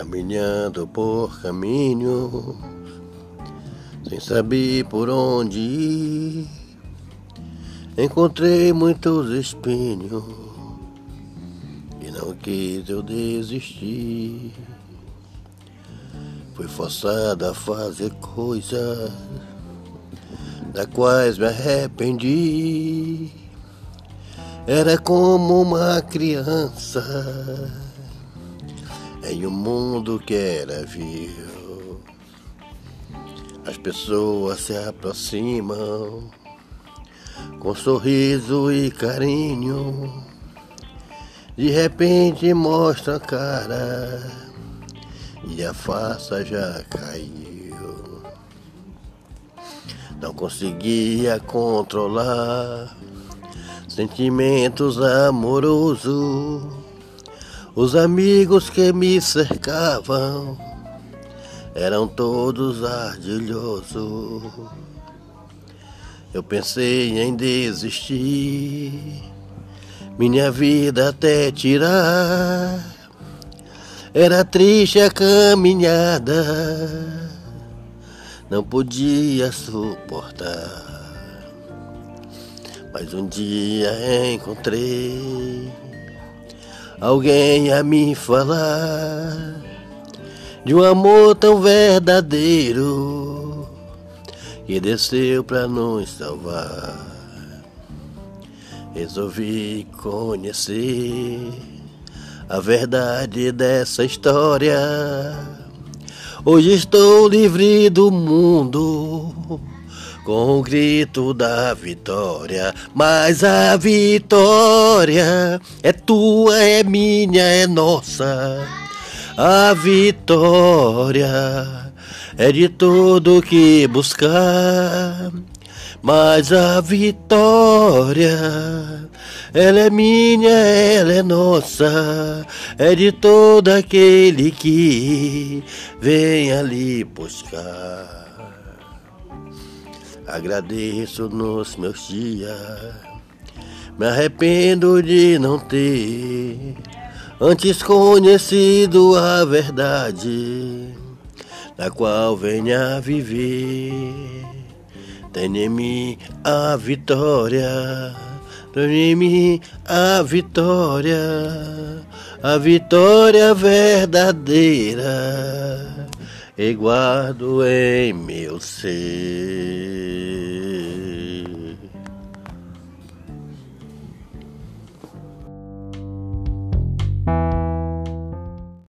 caminhando por caminho, sem saber por onde ir. Encontrei muitos espinhos e não quis eu desistir. Fui forçado a fazer coisas da quais me arrependi. Era como uma criança em um mundo que era vil. As pessoas se aproximam com sorriso e carinho. De repente mostra a cara e a faça já caiu. Não conseguia controlar sentimentos amorosos. Os amigos que me cercavam eram todos ardilhosos. Eu pensei em desistir, minha vida até tirar. Era triste a caminhada, não podia suportar. Mas um dia encontrei alguém a me falar de um amor tão verdadeiro que desceu para nos salvar. Resolvi conhecer a verdade dessa história. Hoje estou livre do mundo com o grito da vitória. Mas a vitória é tua, é minha, é nossa. A vitória é de todo que buscar. Mas a vitória, ela é minha, ela é nossa, é de todo aquele que vem ali buscar. Agradeço nos meus dias, me arrependo de não ter antes conhecido a verdade, na qual venha viver. Mim a vitória, mim a vitória, a vitória verdadeira e guardo em meu ser.